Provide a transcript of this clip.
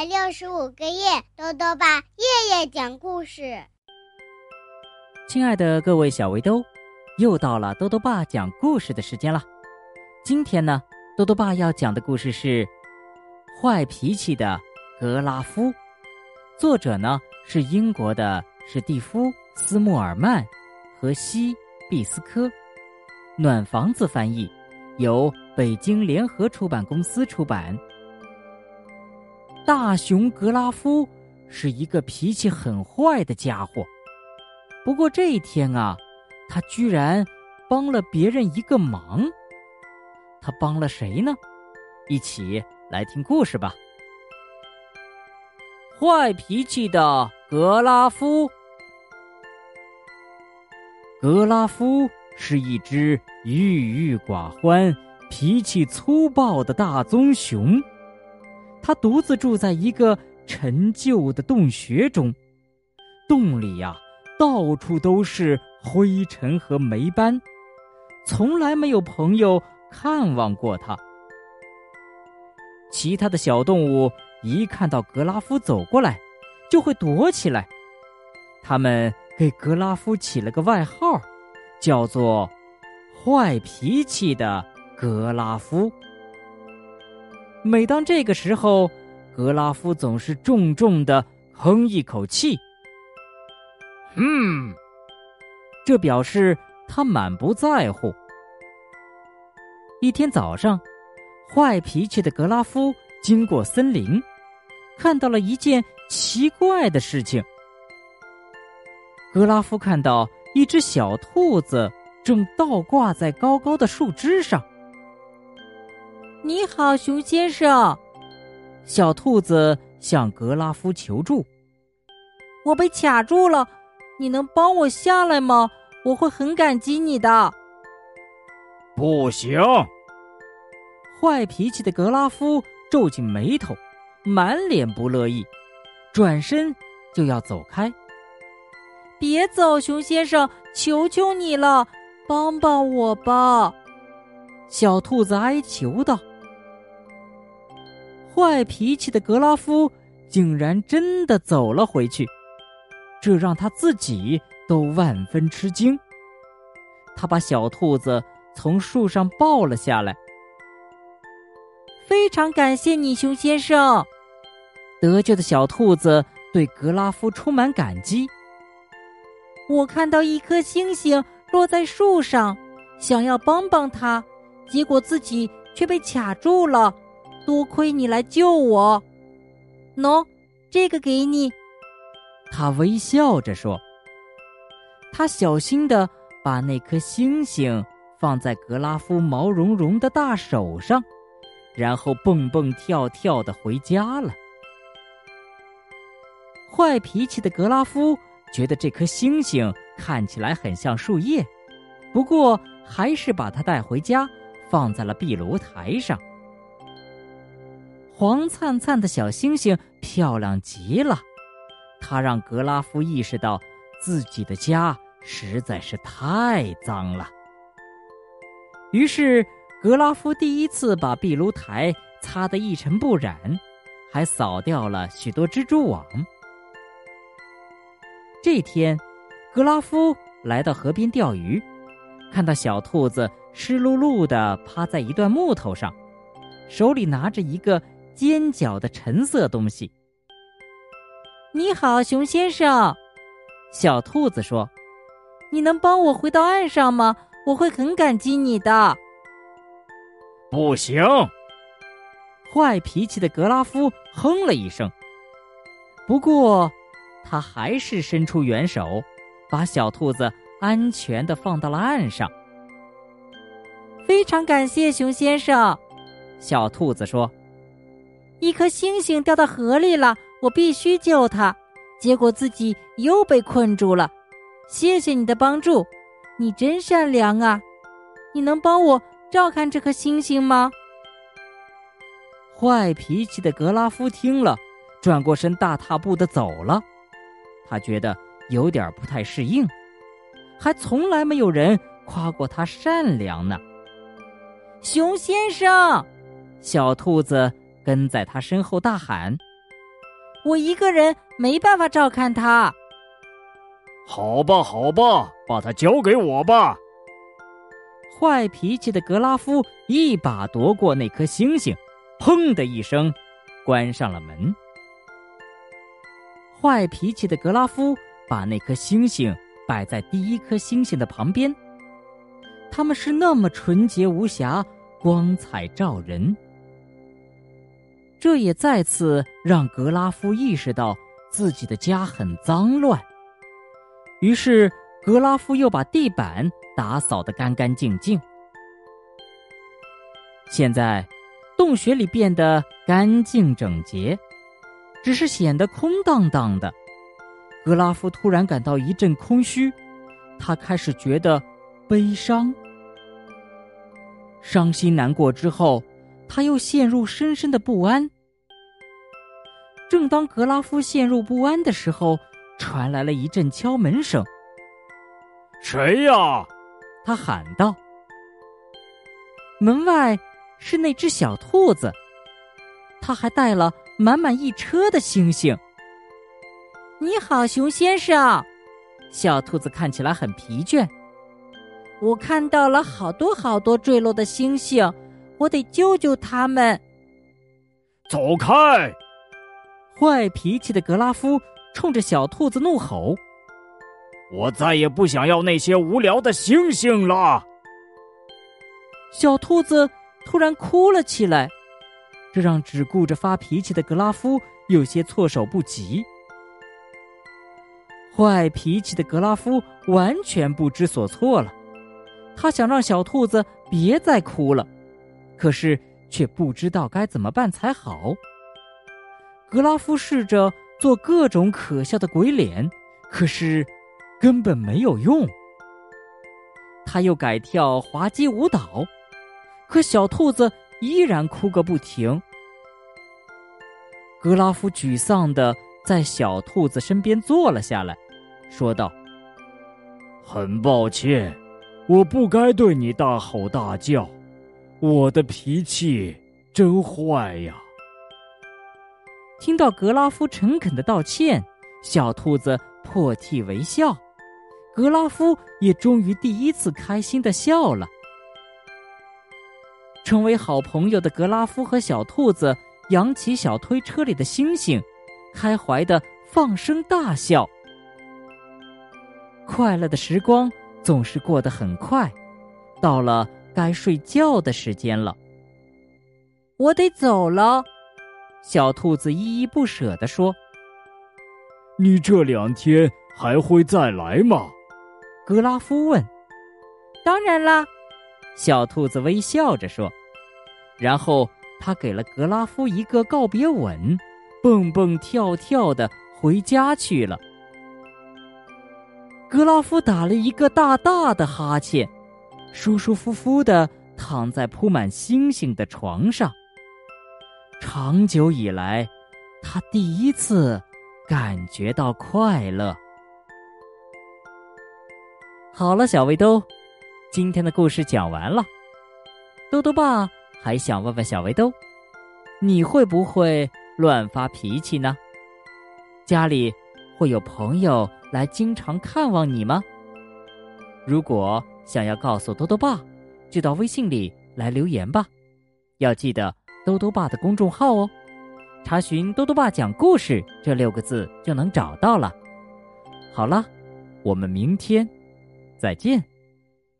百六十五个夜，豆豆爸夜夜讲故事。亲爱的各位小围兜，又到了豆豆爸讲故事的时间了。今天呢，豆豆爸要讲的故事是《坏脾气的格拉夫》，作者呢是英国的史蒂夫·斯穆尔曼和西·毕斯科，暖房子翻译，由北京联合出版公司出版。大熊格拉夫是一个脾气很坏的家伙，不过这一天啊，他居然帮了别人一个忙。他帮了谁呢？一起来听故事吧。坏脾气的格拉夫，格拉夫是一只郁郁寡欢、脾气粗暴的大棕熊。他独自住在一个陈旧的洞穴中，洞里呀，到处都是灰尘和霉斑，从来没有朋友看望过他。其他的小动物一看到格拉夫走过来，就会躲起来。他们给格拉夫起了个外号，叫做“坏脾气的格拉夫”。每当这个时候，格拉夫总是重重的哼一口气。嗯，这表示他满不在乎。一天早上，坏脾气的格拉夫经过森林，看到了一件奇怪的事情。格拉夫看到一只小兔子正倒挂在高高的树枝上。你好，熊先生。小兔子向格拉夫求助：“我被卡住了，你能帮我下来吗？我会很感激你的。”不行！坏脾气的格拉夫皱紧眉头，满脸不乐意，转身就要走开。别走，熊先生，求求你了，帮帮我吧！小兔子哀求道。坏脾气的格拉夫竟然真的走了回去，这让他自己都万分吃惊。他把小兔子从树上抱了下来。非常感谢你，熊先生。得救的小兔子对格拉夫充满感激。我看到一颗星星落在树上，想要帮帮他，结果自己却被卡住了。多亏你来救我，喏，这个给你。他微笑着说。他小心的把那颗星星放在格拉夫毛茸茸的大手上，然后蹦蹦跳跳的回家了。坏脾气的格拉夫觉得这颗星星看起来很像树叶，不过还是把它带回家，放在了壁炉台上。黄灿灿的小星星漂亮极了，它让格拉夫意识到自己的家实在是太脏了。于是，格拉夫第一次把壁炉台擦得一尘不染，还扫掉了许多蜘蛛网。这天，格拉夫来到河边钓鱼，看到小兔子湿漉漉的趴在一段木头上，手里拿着一个。尖角的橙色东西。你好，熊先生，小兔子说：“你能帮我回到岸上吗？我会很感激你的。”不行！坏脾气的格拉夫哼了一声。不过，他还是伸出援手，把小兔子安全的放到了岸上。非常感谢，熊先生，小兔子说。一颗星星掉到河里了，我必须救它，结果自己又被困住了。谢谢你的帮助，你真善良啊！你能帮我照看这颗星星吗？坏脾气的格拉夫听了，转过身大踏步的走了。他觉得有点不太适应，还从来没有人夸过他善良呢。熊先生，小兔子。跟在他身后大喊：“我一个人没办法照看他。好吧，好吧，把他交给我吧。坏脾气的格拉夫一把夺过那颗星星，砰的一声，关上了门。坏脾气的格拉夫把那颗星星摆在第一颗星星的旁边，他们是那么纯洁无瑕，光彩照人。这也再次让格拉夫意识到自己的家很脏乱。于是，格拉夫又把地板打扫得干干净净。现在，洞穴里变得干净整洁，只是显得空荡荡的。格拉夫突然感到一阵空虚，他开始觉得悲伤、伤心难过。之后，他又陷入深深的不安。正当格拉夫陷入不安的时候，传来了一阵敲门声。谁呀？他喊道。门外是那只小兔子，他还带了满满一车的星星。你好，熊先生。小兔子看起来很疲倦。我看到了好多好多坠落的星星，我得救救他们。走开！坏脾气的格拉夫。冲着小兔子怒吼：“我再也不想要那些无聊的星星了！”小兔子突然哭了起来，这让只顾着发脾气的格拉夫有些措手不及。坏脾气的格拉夫完全不知所措了，他想让小兔子别再哭了，可是却不知道该怎么办才好。格拉夫试着。做各种可笑的鬼脸，可是根本没有用。他又改跳滑稽舞蹈，可小兔子依然哭个不停。格拉夫沮丧的在小兔子身边坐了下来，说道：“很抱歉，我不该对你大吼大叫，我的脾气真坏呀。”听到格拉夫诚恳的道歉，小兔子破涕为笑，格拉夫也终于第一次开心的笑了。成为好朋友的格拉夫和小兔子扬起小推车里的星星，开怀的放声大笑。快乐的时光总是过得很快，到了该睡觉的时间了，我得走了。小兔子依依不舍地说：“你这两天还会再来吗？”格拉夫问。“当然啦。”小兔子微笑着说。然后他给了格拉夫一个告别吻，蹦蹦跳跳的回家去了。格拉夫打了一个大大的哈欠，舒舒服服的躺在铺满星星的床上。长久以来，他第一次感觉到快乐。好了，小围兜，今天的故事讲完了。豆豆爸还想问问小围兜，你会不会乱发脾气呢？家里会有朋友来经常看望你吗？如果想要告诉多多爸，就到微信里来留言吧。要记得。多多爸的公众号哦，查询“多多爸讲故事”这六个字就能找到了。好了，我们明天再见。